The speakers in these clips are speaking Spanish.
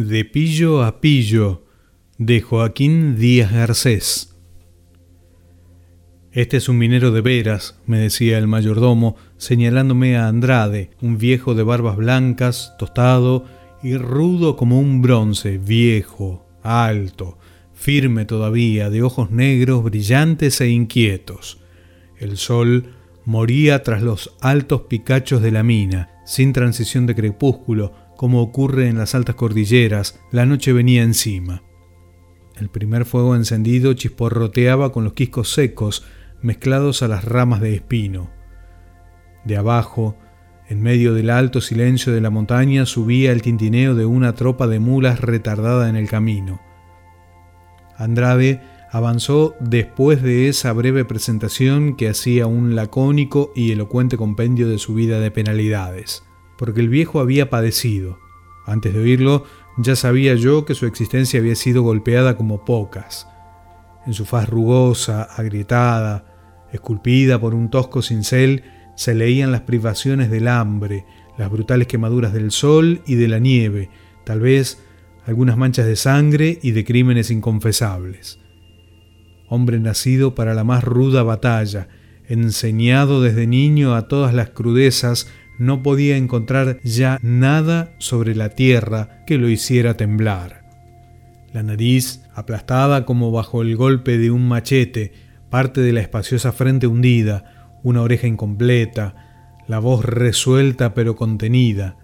De pillo a pillo, de Joaquín Díaz Garcés. Este es un minero de veras, me decía el mayordomo, señalándome a Andrade, un viejo de barbas blancas, tostado y rudo como un bronce, viejo, alto, firme todavía, de ojos negros, brillantes e inquietos. El sol moría tras los altos picachos de la mina, sin transición de crepúsculo, como ocurre en las altas cordilleras, la noche venía encima. El primer fuego encendido chisporroteaba con los quiscos secos mezclados a las ramas de espino. De abajo, en medio del alto silencio de la montaña, subía el tintineo de una tropa de mulas retardada en el camino. Andrade avanzó después de esa breve presentación que hacía un lacónico y elocuente compendio de su vida de penalidades, porque el viejo había padecido. Antes de oírlo, ya sabía yo que su existencia había sido golpeada como pocas. En su faz rugosa, agrietada, esculpida por un tosco cincel, se leían las privaciones del hambre, las brutales quemaduras del sol y de la nieve, tal vez algunas manchas de sangre y de crímenes inconfesables. Hombre nacido para la más ruda batalla, enseñado desde niño a todas las crudezas, no podía encontrar ya nada sobre la tierra que lo hiciera temblar. La nariz, aplastada como bajo el golpe de un machete, parte de la espaciosa frente hundida, una oreja incompleta, la voz resuelta pero contenida.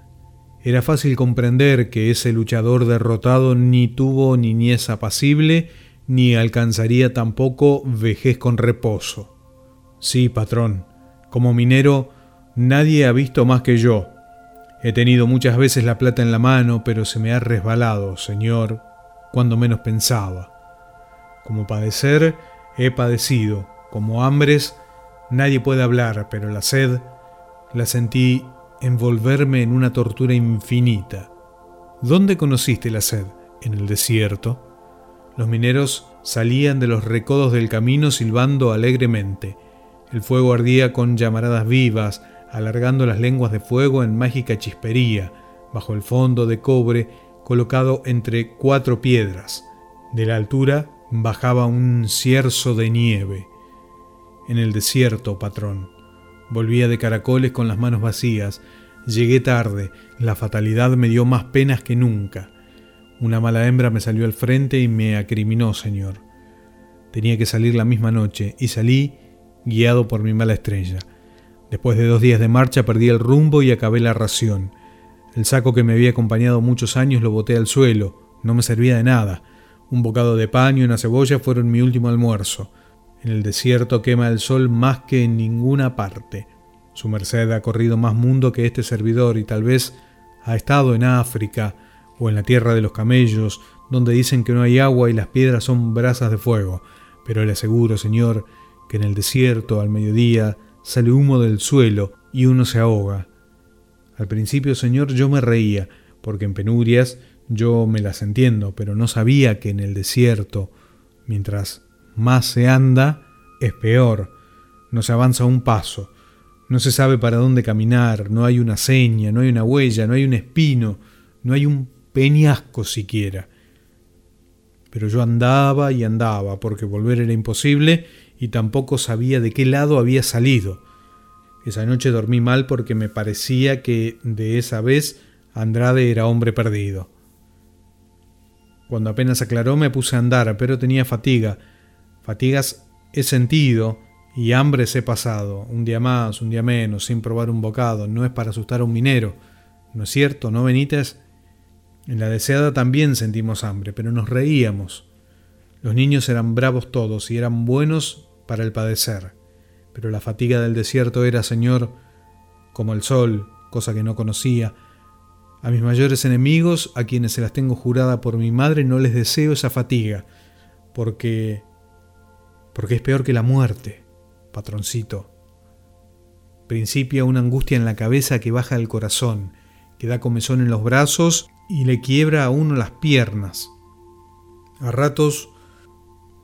Era fácil comprender que ese luchador derrotado ni tuvo niñez apacible, ni alcanzaría tampoco vejez con reposo. Sí, patrón, como minero nadie ha visto más que yo. He tenido muchas veces la plata en la mano, pero se me ha resbalado, señor, cuando menos pensaba. Como padecer, He padecido, como hambres, nadie puede hablar, pero la sed la sentí envolverme en una tortura infinita. ¿Dónde conociste la sed? En el desierto. Los mineros salían de los recodos del camino silbando alegremente. El fuego ardía con llamaradas vivas, alargando las lenguas de fuego en mágica chispería, bajo el fondo de cobre colocado entre cuatro piedras. De la altura bajaba un cierzo de nieve. En el desierto, patrón. Volvía de caracoles con las manos vacías. Llegué tarde. La fatalidad me dio más penas que nunca. Una mala hembra me salió al frente y me acriminó, señor. Tenía que salir la misma noche y salí guiado por mi mala estrella. Después de dos días de marcha perdí el rumbo y acabé la ración. El saco que me había acompañado muchos años lo boté al suelo. No me servía de nada. Un bocado de pan y una cebolla fueron mi último almuerzo. En el desierto quema el sol más que en ninguna parte. Su merced ha corrido más mundo que este servidor y tal vez ha estado en África o en la tierra de los camellos, donde dicen que no hay agua y las piedras son brasas de fuego. Pero le aseguro, señor, que en el desierto, al mediodía, sale humo del suelo y uno se ahoga. Al principio, señor, yo me reía, porque en penurias yo me las entiendo, pero no sabía que en el desierto, mientras más se anda, es peor. No se avanza un paso, no se sabe para dónde caminar, no hay una seña, no hay una huella, no hay un espino, no hay un peñasco siquiera. Pero yo andaba y andaba, porque volver era imposible y tampoco sabía de qué lado había salido. Esa noche dormí mal porque me parecía que de esa vez Andrade era hombre perdido. Cuando apenas aclaró me puse a andar, pero tenía fatiga. Fatigas he sentido y hambres he pasado, un día más, un día menos, sin probar un bocado. No es para asustar a un minero. ¿No es cierto, no, Benítez? En la deseada también sentimos hambre, pero nos reíamos. Los niños eran bravos todos y eran buenos para el padecer. Pero la fatiga del desierto era, Señor, como el sol, cosa que no conocía, a mis mayores enemigos, a quienes se las tengo jurada por mi madre, no les deseo esa fatiga, porque... porque es peor que la muerte, patroncito. Principia una angustia en la cabeza que baja al corazón, que da comezón en los brazos y le quiebra a uno las piernas. A ratos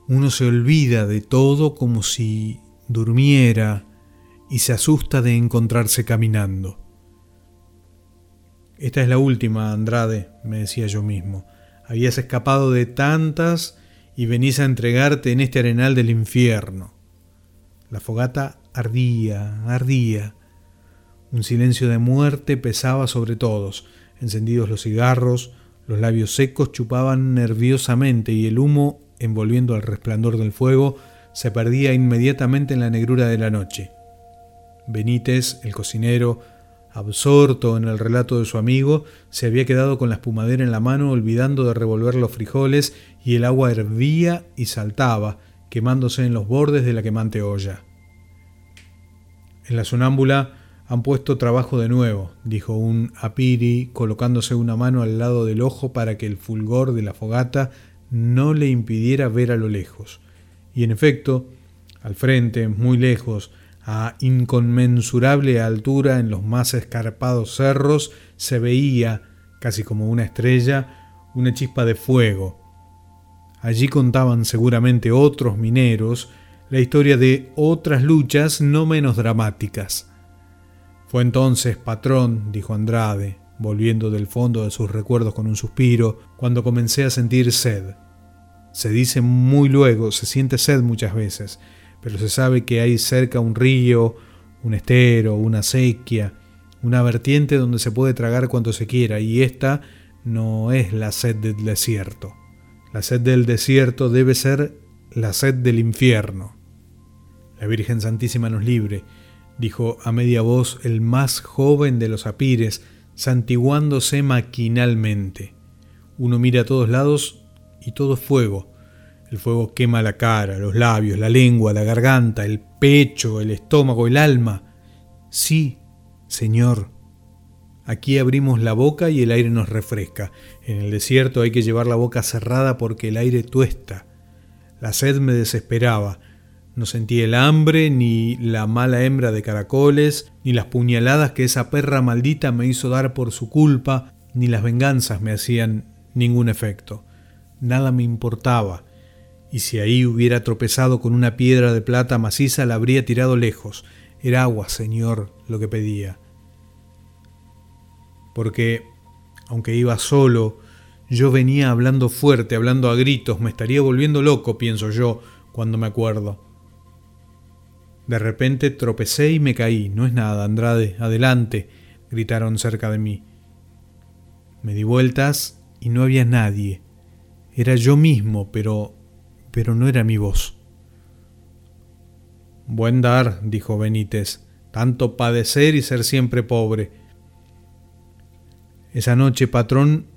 uno se olvida de todo como si durmiera y se asusta de encontrarse caminando. Esta es la última, Andrade, me decía yo mismo. Habías escapado de tantas y venís a entregarte en este arenal del infierno. La fogata ardía, ardía. Un silencio de muerte pesaba sobre todos. Encendidos los cigarros, los labios secos chupaban nerviosamente y el humo, envolviendo al resplandor del fuego, se perdía inmediatamente en la negrura de la noche. Benítez, el cocinero, absorto en el relato de su amigo, se había quedado con la espumadera en la mano olvidando de revolver los frijoles y el agua hervía y saltaba, quemándose en los bordes de la quemante olla. En la sonámbula han puesto trabajo de nuevo, dijo un apiri, colocándose una mano al lado del ojo para que el fulgor de la fogata no le impidiera ver a lo lejos. Y en efecto, al frente, muy lejos, a inconmensurable altura en los más escarpados cerros, se veía, casi como una estrella, una chispa de fuego. Allí contaban seguramente otros mineros la historia de otras luchas no menos dramáticas. Fue entonces, patrón, dijo Andrade, volviendo del fondo de sus recuerdos con un suspiro, cuando comencé a sentir sed. Se dice muy luego, se siente sed muchas veces, pero se sabe que hay cerca un río, un estero, una acequia, una vertiente donde se puede tragar cuanto se quiera, y esta no es la sed del desierto. La sed del desierto debe ser la sed del infierno. La Virgen Santísima nos libre, dijo a media voz el más joven de los apires, santiguándose maquinalmente. Uno mira a todos lados y todo es fuego. El fuego quema la cara, los labios, la lengua, la garganta, el pecho, el estómago, el alma. Sí, Señor. Aquí abrimos la boca y el aire nos refresca. En el desierto hay que llevar la boca cerrada porque el aire tuesta. La sed me desesperaba. No sentí el hambre, ni la mala hembra de caracoles, ni las puñaladas que esa perra maldita me hizo dar por su culpa, ni las venganzas me hacían ningún efecto. Nada me importaba y si ahí hubiera tropezado con una piedra de plata maciza la habría tirado lejos. Era agua, Señor, lo que pedía. Porque, aunque iba solo, yo venía hablando fuerte, hablando a gritos, me estaría volviendo loco, pienso yo, cuando me acuerdo. De repente tropecé y me caí. No es nada, Andrade, adelante, gritaron cerca de mí. Me di vueltas y no había nadie. Era yo mismo, pero pero no era mi voz. Buen dar, dijo Benítez, tanto padecer y ser siempre pobre. Esa noche, patrón,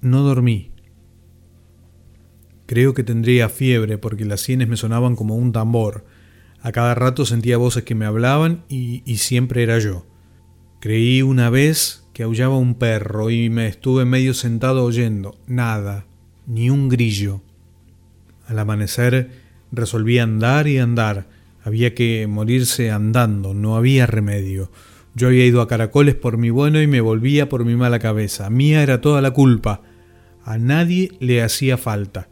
no dormí. Creo que tendría fiebre porque las sienes me sonaban como un tambor. A cada rato sentía voces que me hablaban y, siempre era yo. Creí una vez que aullaba un perro y me estuve medio sentado oyendo. Nada, ni un grillo. Al amanecer resolví andar y andar. Había que morirse andando, no había remedio. Yo había ido a caracoles por mi bueno y me volvía por mi mala cabeza. Mía era toda la culpa. A nadie le hacía falta.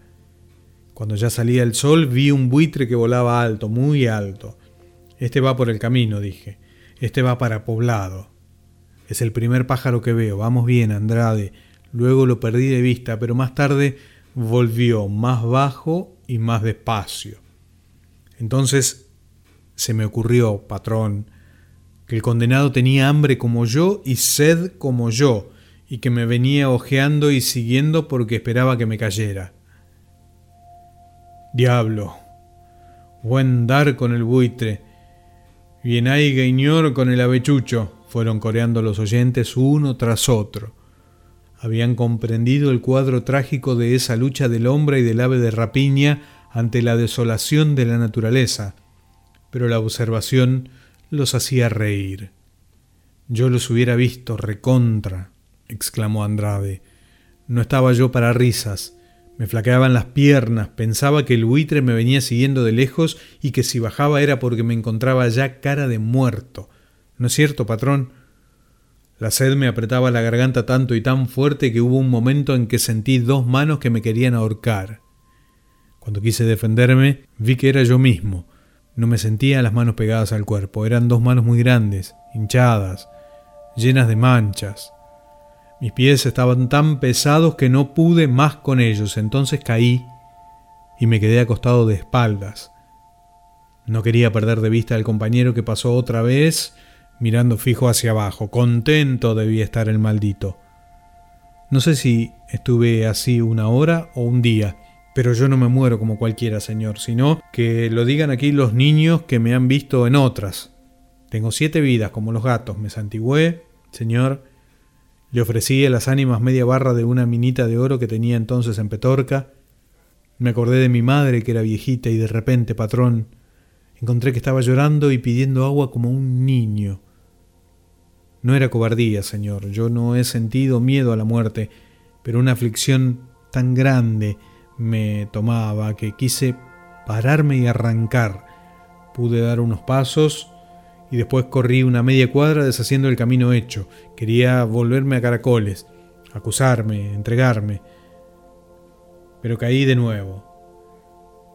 Cuando ya salía el sol vi un buitre que volaba alto, muy alto. Este va por el camino, dije. Este va para poblado. Es el primer pájaro que veo. Vamos bien, Andrade. Luego lo perdí de vista, pero más tarde volvió más bajo y más despacio. Entonces se me ocurrió, patrón, que el condenado tenía hambre como yo y sed como yo, y que me venía ojeando y siguiendo porque esperaba que me cayera. Diablo, buen dar con el buitre, bien hay gañor con el avechucho, fueron coreando los oyentes uno tras otro habían comprendido el cuadro trágico de esa lucha del hombre y del ave de rapiña ante la desolación de la naturaleza, pero la observación los hacía reír. Yo los hubiera visto recontra, exclamó Andrade. No estaba yo para risas. Me flaqueaban las piernas, pensaba que el buitre me venía siguiendo de lejos y que si bajaba era porque me encontraba ya cara de muerto. ¿No es cierto, patrón? La sed me apretaba la garganta tanto y tan fuerte que hubo un momento en que sentí dos manos que me querían ahorcar. Cuando quise defenderme, vi que era yo mismo. No me sentía las manos pegadas al cuerpo, eran dos manos muy grandes, hinchadas, llenas de manchas. Mis pies estaban tan pesados que no pude más con ellos, entonces caí y me quedé acostado de espaldas. No quería perder de vista al compañero que pasó otra vez mirando fijo hacia abajo. Contento debía estar el maldito. No sé si estuve así una hora o un día, pero yo no me muero como cualquiera, señor, sino que lo digan aquí los niños que me han visto en otras. Tengo siete vidas como los gatos, me santigüé, señor. Le ofrecí a las ánimas media barra de una minita de oro que tenía entonces en Petorca. Me acordé de mi madre que era viejita y de repente, patrón, encontré que estaba llorando y pidiendo agua como un niño. No era cobardía, Señor, yo no he sentido miedo a la muerte, pero una aflicción tan grande me tomaba que quise pararme y arrancar. Pude dar unos pasos y después corrí una media cuadra deshaciendo el camino hecho. Quería volverme a caracoles, acusarme, entregarme. Pero caí de nuevo.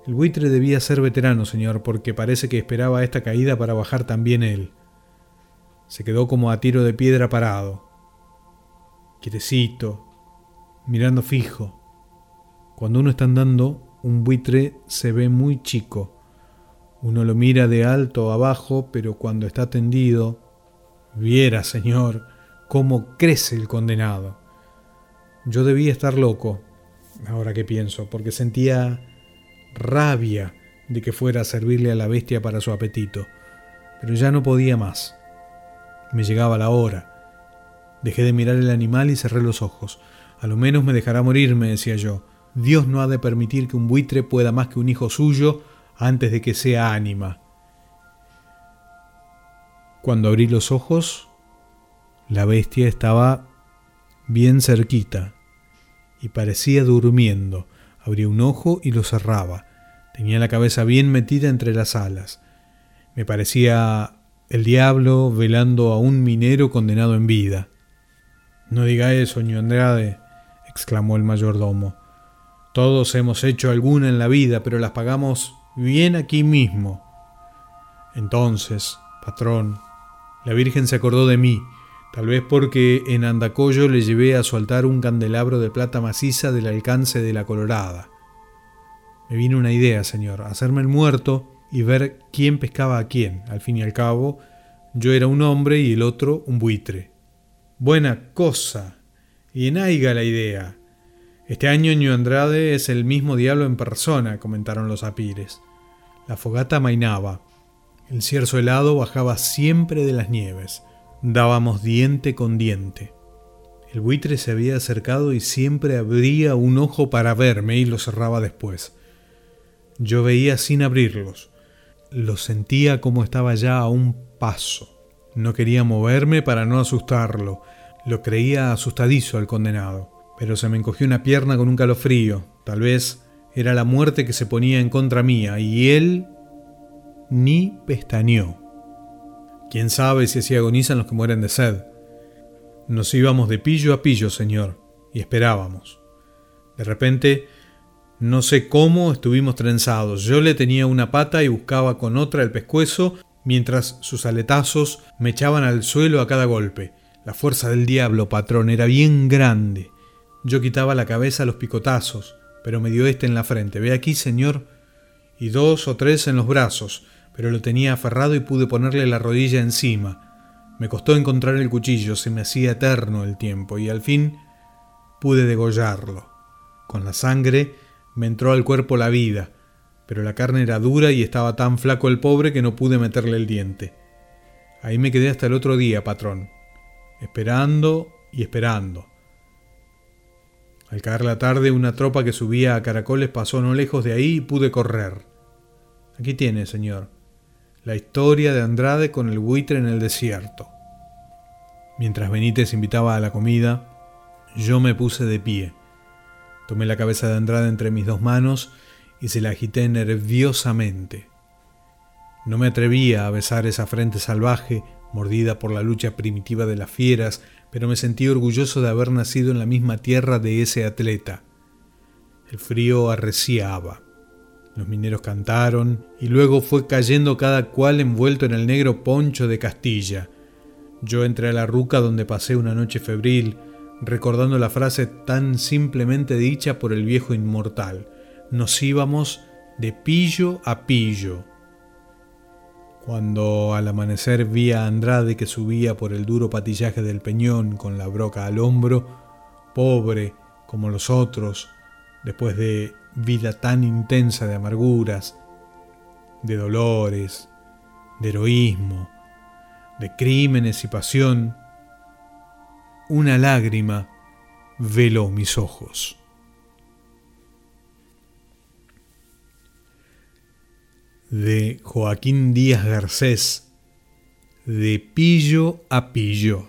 El buitre debía ser veterano, señor, porque parece que esperaba esta caída para bajar también él. Se quedó como a tiro de piedra parado, quietecito, mirando fijo. Cuando uno está andando, un buitre se ve muy chico. Uno lo mira de alto a abajo, pero cuando está tendido, viera, señor, cómo crece el condenado. Yo debía estar loco, ahora que pienso, porque sentía rabia de que fuera a servirle a la bestia para su apetito, pero ya no podía más. Me llegaba la hora. Dejé de mirar el animal y cerré los ojos. A lo menos me dejará morir, me decía yo. Dios no ha de permitir que un buitre pueda más que un hijo suyo antes de que sea ánima. Cuando abrí los ojos, la bestia estaba bien cerquita y parecía durmiendo. Abría un ojo y lo cerraba. Tenía la cabeza bien metida entre las alas. Me parecía el diablo velando a un minero condenado en vida. No diga eso, ño Andrade, exclamó el mayordomo. Todos hemos hecho alguna en la vida, pero las pagamos bien aquí mismo. Entonces, patrón, la Virgen se acordó de mí, tal vez porque en Andacollo le llevé a su altar un candelabro de plata maciza del alcance de la colorada. Me vino una idea, señor, hacerme el muerto y ver quién pescaba a quién. Al fin y al cabo, yo era un hombre y el otro un buitre. Buena cosa. Y en aiga la idea. Este año Ño Andrade es el mismo diablo en persona, comentaron los apires. La fogata mainaba. El cierzo helado bajaba siempre de las nieves. Dábamos diente con diente. El buitre se había acercado y siempre abría un ojo para verme y lo cerraba después. Yo veía sin abrirlos. Lo sentía como estaba ya a un paso. No quería moverme para no asustarlo. Lo creía asustadizo al condenado. Pero se me encogió una pierna con un calofrío. Tal vez era la muerte que se ponía en contra mía. Y él ni pestañeó. Quién sabe si así agonizan los que mueren de sed. Nos íbamos de pillo a pillo, señor, y esperábamos. De repente no sé cómo estuvimos trenzados. Yo le tenía una pata y buscaba con otra el pescuezo, mientras sus aletazos me echaban al suelo a cada golpe. La fuerza del diablo, patrón, era bien grande. Yo quitaba la cabeza a los picotazos, pero me dio este en la frente. Ve aquí, señor. Y dos o tres en los brazos, pero lo tenía aferrado y pude ponerle la rodilla encima. Me costó encontrar el cuchillo, se me hacía eterno el tiempo, y al fin pude degollarlo. Con la sangre me entró al cuerpo la vida, pero la carne era dura y estaba tan flaco el pobre que no pude meterle el diente. Ahí me quedé hasta el otro día, patrón, esperando y esperando. Al caer la tarde, una tropa que subía a caracoles pasó no lejos de ahí y pude correr. Aquí tiene, señor, la historia de Andrade con el buitre en el desierto. Mientras Benítez invitaba a la comida, yo me puse de pie. Tomé la cabeza de Andrade entre mis dos manos y se la agité nerviosamente. No me atrevía a besar esa frente salvaje, mordida por la lucha primitiva de las fieras, pero me sentí orgulloso de haber nacido en la misma tierra de ese atleta. El frío arreciaba. Los mineros cantaron y luego fue cayendo cada cual envuelto en el negro poncho de Castilla. Yo entré a la ruca donde pasé una noche febril, recordando la frase tan simplemente dicha por el viejo inmortal. Nos íbamos de pillo a pillo. Cuando al amanecer vi a Andrade que subía por el duro patillaje del peñón con la broca al hombro, pobre como los otros, después de vida tan intensa de amarguras, de dolores, de heroísmo, de crímenes y pasión, una lágrima veló mis ojos. De Joaquín Díaz Garcés, de pillo a pillo.